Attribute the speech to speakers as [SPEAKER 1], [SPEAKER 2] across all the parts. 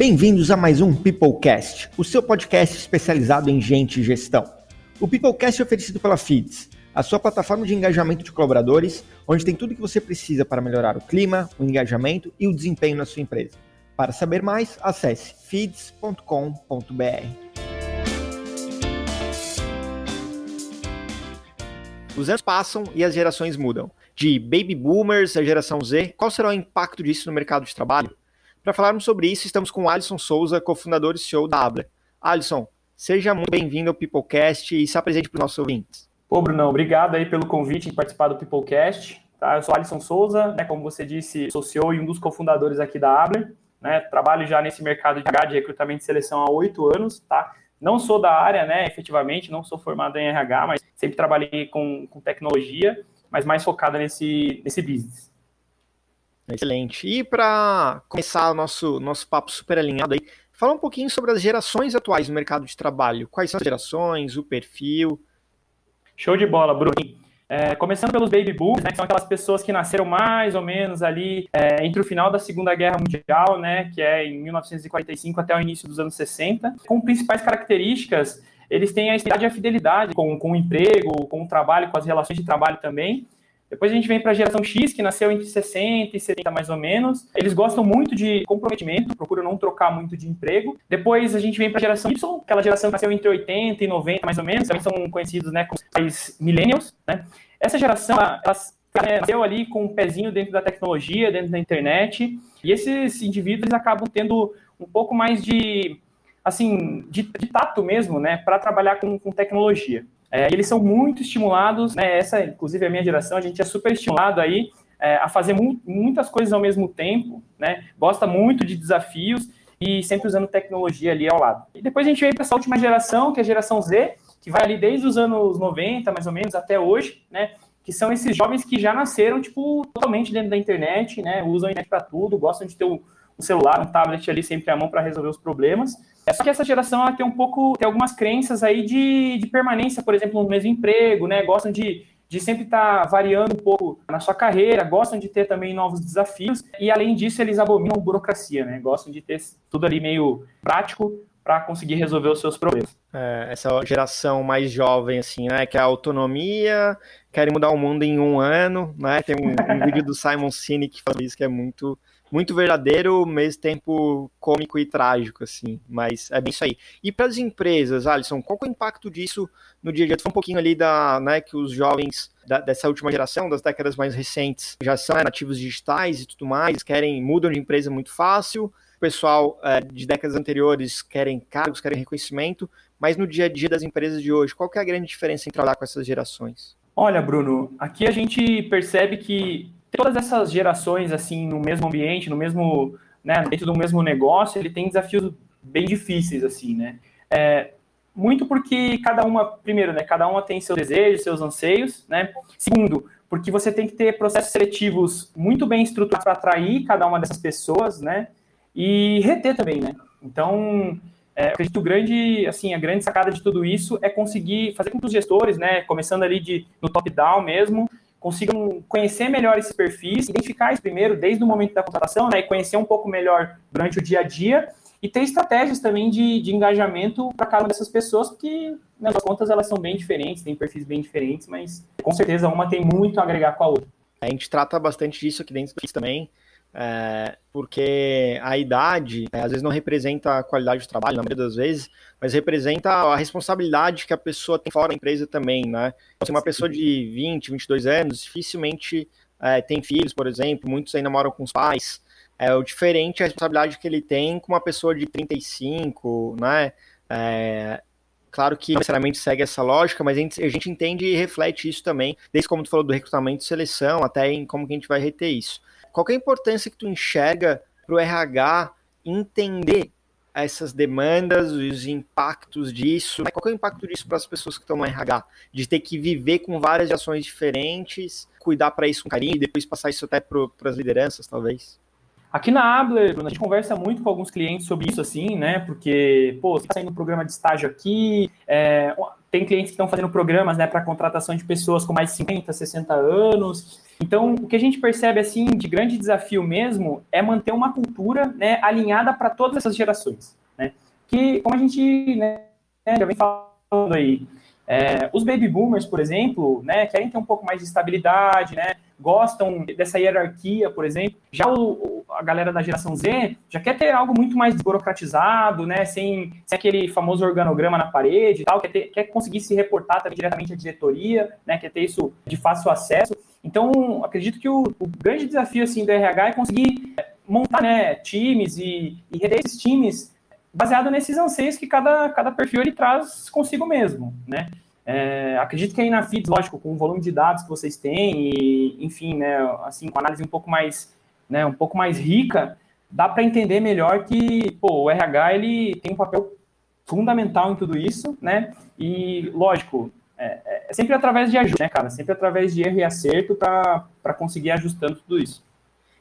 [SPEAKER 1] Bem-vindos a mais um Peoplecast, o seu podcast especializado em gente e gestão. O Peoplecast é oferecido pela Feeds, a sua plataforma de engajamento de colaboradores, onde tem tudo o que você precisa para melhorar o clima, o engajamento e o desempenho na sua empresa. Para saber mais, acesse feeds.com.br. Os anos passam e as gerações mudam. De baby boomers à geração Z, qual será o impacto disso no mercado de trabalho? Para falarmos sobre isso, estamos com Alisson Souza, cofundador e CEO da Abler. Alisson, seja muito bem-vindo ao Peoplecast e se apresente para os nossos ouvintes.
[SPEAKER 2] Ô, Brunão, obrigado aí pelo convite em participar do Peoplecast. Tá? Eu sou Alisson Souza, né, como você disse, sou CEO e um dos cofundadores aqui da Abler. Né? Trabalho já nesse mercado de RH, de recrutamento e seleção há oito anos. Tá? Não sou da área, né, efetivamente, não sou formado em RH, mas sempre trabalhei com, com tecnologia, mas mais focada nesse, nesse business.
[SPEAKER 1] Excelente. E para começar o nosso, nosso papo super alinhado aí, fala um pouquinho sobre as gerações atuais no mercado de trabalho. Quais são as gerações, o perfil?
[SPEAKER 2] Show de bola, Bruno. É, começando pelos baby boomers, né, que são aquelas pessoas que nasceram mais ou menos ali é, entre o final da Segunda Guerra Mundial, né, que é em 1945 até o início dos anos 60, com principais características, eles têm a estabilidade e a fidelidade com, com o emprego, com o trabalho, com as relações de trabalho também, depois a gente vem para a geração X, que nasceu entre 60 e 70 mais ou menos. Eles gostam muito de comprometimento, procuram não trocar muito de emprego. Depois a gente vem para a geração Y, aquela geração que nasceu entre 80 e 90 mais ou menos, também são conhecidos né, como os millennials. Né? Essa geração, ela, ela nasceu ali com um pezinho dentro da tecnologia, dentro da internet, e esses indivíduos acabam tendo um pouco mais de, assim, de, de tato mesmo, né, para trabalhar com, com tecnologia. É, eles são muito estimulados, né? Essa, inclusive, é a minha geração, a gente é super estimulado aí é, a fazer mu muitas coisas ao mesmo tempo, né? Gosta muito de desafios e sempre usando tecnologia ali ao lado. E depois a gente vem para essa última geração, que é a geração Z, que vai ali desde os anos 90, mais ou menos, até hoje, né? Que são esses jovens que já nasceram, tipo, totalmente dentro da internet, né? Usam a internet para tudo, gostam de ter o, um celular, um tablet ali sempre à mão para resolver os problemas. É só que essa geração ela tem um pouco, tem algumas crenças aí de, de permanência, por exemplo, no mesmo emprego, né? Gostam de, de sempre estar tá variando um pouco na sua carreira, gostam de ter também novos desafios e além disso eles abominam burocracia, né? Gostam de ter tudo ali meio prático para conseguir resolver os seus problemas.
[SPEAKER 1] É, essa geração mais jovem, assim, né? Que é a autonomia, querem mudar o mundo em um ano, né? Tem um, um vídeo do Simon Sinek que fala isso que é muito muito verdadeiro, ao mesmo tempo cômico e trágico, assim. Mas é bem isso aí. E para as empresas, Alisson, qual é o impacto disso no dia a dia? Tu falou um pouquinho ali da, né, que os jovens da, dessa última geração, das décadas mais recentes, já são né, nativos digitais e tudo mais, querem, mudam de empresa muito fácil. O pessoal é, de décadas anteriores querem cargos, querem reconhecimento, mas no dia a dia das empresas de hoje, qual é a grande diferença em trabalhar com essas gerações?
[SPEAKER 2] Olha, Bruno, aqui a gente percebe que todas essas gerações assim no mesmo ambiente, no mesmo, né, dentro do mesmo negócio, ele tem desafios bem difíceis assim, né? É, muito porque cada uma, primeiro, né, cada uma tem seus desejos, seus anseios, né? Segundo, porque você tem que ter processos seletivos muito bem estruturados para atrair cada uma dessas pessoas, né? E reter também, né? Então, é, acredito grande, assim, a grande sacada de tudo isso é conseguir fazer com que os gestores, né, começando ali de no top down mesmo, consigam conhecer melhor esses perfis, identificar isso primeiro desde o momento da contratação, né, e conhecer um pouco melhor durante o dia a dia, e ter estratégias também de, de engajamento para cada uma dessas pessoas, porque, nas contas, elas são bem diferentes, têm perfis bem diferentes, mas com certeza uma tem muito a agregar com a outra.
[SPEAKER 1] A gente trata bastante disso aqui dentro do também, é, porque a idade é, às vezes não representa a qualidade do trabalho, na maioria das vezes, mas representa a responsabilidade que a pessoa tem fora da empresa também, né? Então, se uma pessoa de 20, 22 anos dificilmente é, tem filhos, por exemplo, muitos ainda moram com os pais, é o diferente a responsabilidade que ele tem com uma pessoa de 35, né? É, claro que necessariamente segue essa lógica, mas a gente, a gente entende e reflete isso também, desde como tu falou do recrutamento e seleção, até em como que a gente vai reter isso qual é a importância que tu enxerga para o RH entender essas demandas, os impactos disso, né? qual é o impacto disso para as pessoas que estão no RH? De ter que viver com várias ações diferentes, cuidar para isso com carinho e depois passar isso até para as lideranças, talvez?
[SPEAKER 2] Aqui na Abler, a gente conversa muito com alguns clientes sobre isso, assim, né? Porque, pô, você está saindo um programa de estágio aqui, é, tem clientes que estão fazendo programas né, para contratação de pessoas com mais de 50, 60 anos. Então, o que a gente percebe assim de grande desafio mesmo é manter uma cultura né, alinhada para todas essas gerações. Né? Que, como a gente né, já vem falando aí, é, os baby boomers, por exemplo, né, querem ter um pouco mais de estabilidade, né, gostam dessa hierarquia, por exemplo. Já o, a galera da geração Z já quer ter algo muito mais burocratizado, né, sem, sem aquele famoso organograma na parede e tal, quer, ter, quer conseguir se reportar também diretamente à diretoria, né, quer ter isso de fácil acesso. Então, acredito que o, o grande desafio assim, do RH é conseguir montar né, times e, e reter esses times baseado nesses anseios que cada, cada perfil ele traz consigo mesmo, né? É, acredito que aí na FIDS, lógico, com o volume de dados que vocês têm e, enfim, né, assim, com análise um pouco mais, né, um pouco mais rica, dá para entender melhor que, pô, o RH, ele tem um papel fundamental em tudo isso, né, e, lógico, é, é sempre através de ajuda, né, cara, sempre através de erro e acerto para conseguir ajustando tudo isso.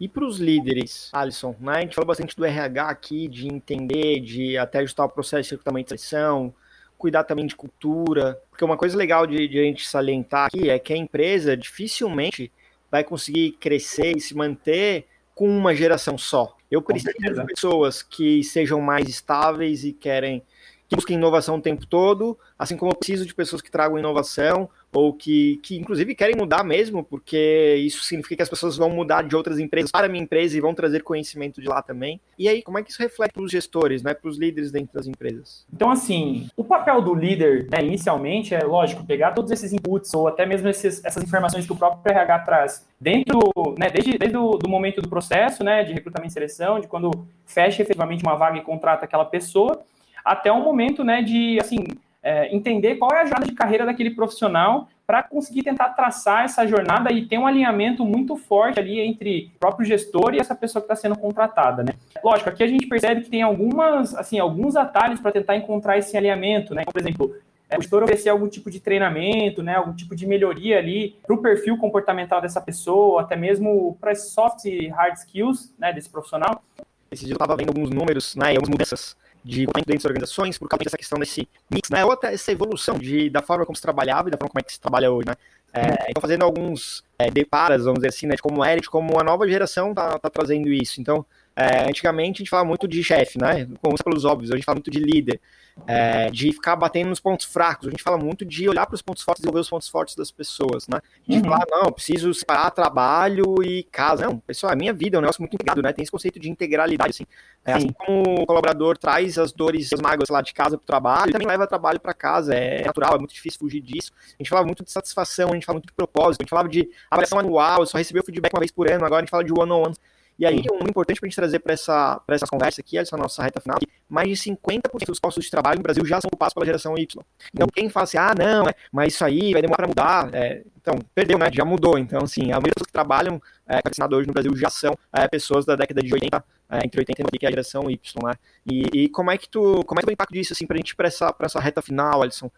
[SPEAKER 1] E para os líderes, Alisson, né? a gente falou bastante do RH aqui, de entender, de até ajustar o processo de recrutamento de seleção, cuidar também de cultura, porque uma coisa legal de, de, a gente salientar aqui é que a empresa dificilmente vai conseguir crescer e se manter com uma geração só. Eu preciso de pessoas que sejam mais estáveis e querem que busquem inovação o tempo todo, assim como eu preciso de pessoas que tragam inovação ou que, que inclusive querem mudar mesmo, porque isso significa que as pessoas vão mudar de outras empresas para a minha empresa e vão trazer conhecimento de lá também. E aí, como é que isso reflete para os gestores, né, para os líderes dentro das empresas?
[SPEAKER 2] Então, assim, o papel do líder, né, inicialmente, é lógico, pegar todos esses inputs ou até mesmo esses, essas informações que o próprio RH traz dentro, né, desde, desde o do momento do processo, né, de recrutamento e seleção, de quando fecha efetivamente uma vaga e contrata aquela pessoa, até o momento, né, de, assim, é, entender qual é a jornada de carreira daquele profissional para conseguir tentar traçar essa jornada e ter um alinhamento muito forte ali entre o próprio gestor e essa pessoa que está sendo contratada, né? Lógico, aqui a gente percebe que tem algumas, assim, alguns atalhos para tentar encontrar esse alinhamento, né? Por exemplo, é, o gestor oferecer algum tipo de treinamento, né, algum tipo de melhoria ali para o perfil comportamental dessa pessoa, até mesmo para soft e hard skills né, desse profissional.
[SPEAKER 1] Esse dia eu estava vendo alguns números, né, algumas mudanças de dentro organizações, por causa dessa questão desse mix, né? Outra, essa evolução de, da forma como se trabalhava e da forma como é que se trabalha hoje, né? É, então, fazendo alguns é, deparas, vamos dizer assim, né, de como era, de como a nova geração tá, tá trazendo isso. Então, é, antigamente a gente falava muito de chefe, né? Começa pelos óbvios, a gente fala muito de líder, é, de ficar batendo nos pontos fracos. A gente fala muito de olhar para os pontos fortes e desenvolver os pontos fortes das pessoas, né? De uhum. falar, não, preciso separar trabalho e casa. Não, pessoal, a minha vida é um negócio muito integrado, né? Tem esse conceito de integralidade, assim. É, assim como o colaborador traz as dores e as mágoas lá de casa para o trabalho, ele também leva trabalho para casa. É natural, é muito difícil fugir disso. A gente falava muito de satisfação, a gente fala muito de propósito, a gente falava de avaliação anual, só recebeu feedback uma vez por ano, agora a gente fala de one-on-one. E aí, um importante para a gente trazer para essa, essa conversa aqui, essa nossa reta final, mais de 50% dos postos de trabalho no Brasil já são ocupados pela geração Y. Então, quem fala assim, ah, não, é, mas isso aí vai demorar para mudar, é, então, perdeu, né? Já mudou. Então, assim, a maioria das pessoas que trabalham é, com hoje no Brasil já são é, pessoas da década de 80, é, entre 80 e 90, que é a geração Y, né? E, e, como é que tu, como é que é o impacto disso, assim, para a gente, para essa, essa reta final, Alisson?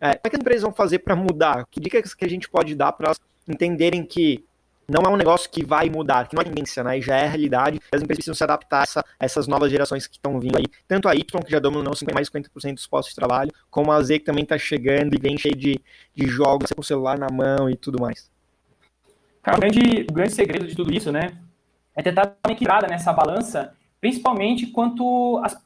[SPEAKER 1] É, como é que as empresas vão fazer para mudar? Que dicas que a gente pode dar para elas entenderem que não é um negócio que vai mudar, que não é tendência, né? Já é a realidade. As empresas precisam se adaptar a essa, essas novas gerações que estão vindo aí. Tanto a Y, que já dominou mais de 50% dos postos de trabalho, como a Z, que também está chegando e vem cheio de, de jogos com o celular na mão e tudo mais.
[SPEAKER 2] Cara, o grande, o grande segredo de tudo isso, né? É tentar dar uma equilibrada nessa balança, principalmente quanto às,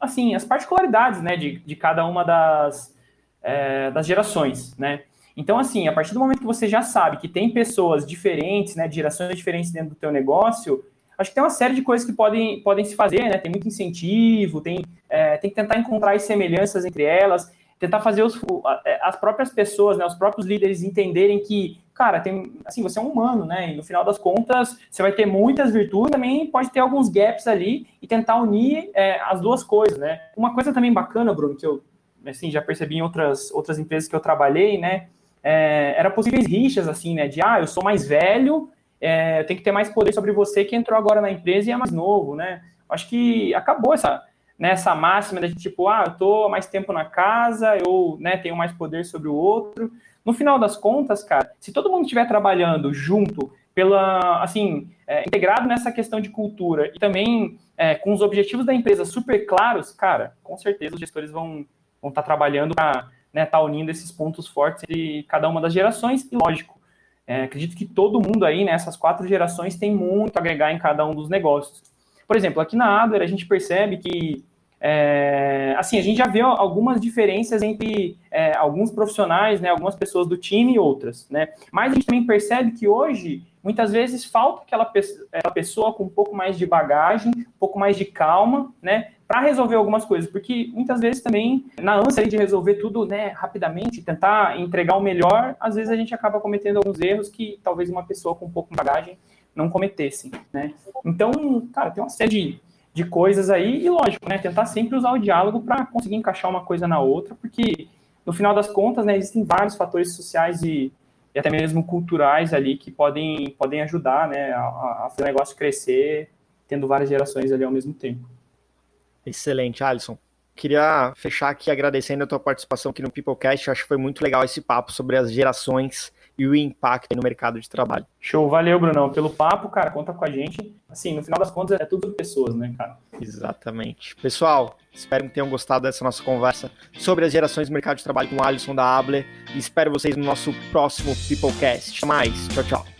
[SPEAKER 2] assim, as particularidades, né, de, de cada uma das, é, das gerações, né? Então, assim, a partir do momento que você já sabe que tem pessoas diferentes, né, de gerações diferentes dentro do teu negócio, acho que tem uma série de coisas que podem, podem se fazer, né? Tem muito incentivo, tem, é, tem que tentar encontrar as semelhanças entre elas, tentar fazer os, é, as próprias pessoas, né, os próprios líderes entenderem que, cara, tem, assim, você é um humano, né? E no final das contas, você vai ter muitas virtudes, também pode ter alguns gaps ali e tentar unir é, as duas coisas, né? Uma coisa também bacana, Bruno, que eu assim, já percebi em outras, outras empresas que eu trabalhei, né? É, era possíveis rixas, assim, né? De, ah, eu sou mais velho, é, eu tenho que ter mais poder sobre você que entrou agora na empresa e é mais novo, né? Acho que acabou essa, né, essa máxima de tipo, ah, eu tô mais tempo na casa, eu né, tenho mais poder sobre o outro. No final das contas, cara, se todo mundo estiver trabalhando junto, pela, assim, é, integrado nessa questão de cultura e também é, com os objetivos da empresa super claros, cara, com certeza os gestores vão vão estar trabalhando para né, tá unindo esses pontos fortes de cada uma das gerações e lógico, é, acredito que todo mundo aí, né, essas quatro gerações tem muito a agregar em cada um dos negócios. Por exemplo, aqui na Adler a gente percebe que é, assim, a gente já vê algumas diferenças entre é, alguns profissionais, né, algumas pessoas do time e outras, né? Mas a gente também percebe que hoje, muitas vezes, falta aquela, pe aquela pessoa com um pouco mais de bagagem, um pouco mais de calma, né? Para resolver algumas coisas, porque muitas vezes também, na ânsia de resolver tudo né, rapidamente, tentar entregar o melhor, às vezes a gente acaba cometendo alguns erros que talvez uma pessoa com um pouco de bagagem não cometesse, né? Então, cara, tem uma série de de coisas aí, e lógico, né, tentar sempre usar o diálogo para conseguir encaixar uma coisa na outra, porque no final das contas, né, existem vários fatores sociais e, e até mesmo culturais ali que podem, podem ajudar, né, a, a fazer o negócio crescer, tendo várias gerações ali ao mesmo tempo.
[SPEAKER 1] Excelente, Alisson. Queria fechar aqui agradecendo a tua participação aqui no Peoplecast. Acho que foi muito legal esse papo sobre as gerações e o impacto no mercado de trabalho.
[SPEAKER 2] Show, valeu, Brunão, pelo papo, cara, conta com a gente. Assim, no final das contas, é tudo pessoas, né, cara?
[SPEAKER 1] Exatamente. Pessoal, espero que tenham gostado dessa nossa conversa sobre as gerações do mercado de trabalho com o Alisson da Abler e espero vocês no nosso próximo Peoplecast. Até mais, tchau, tchau.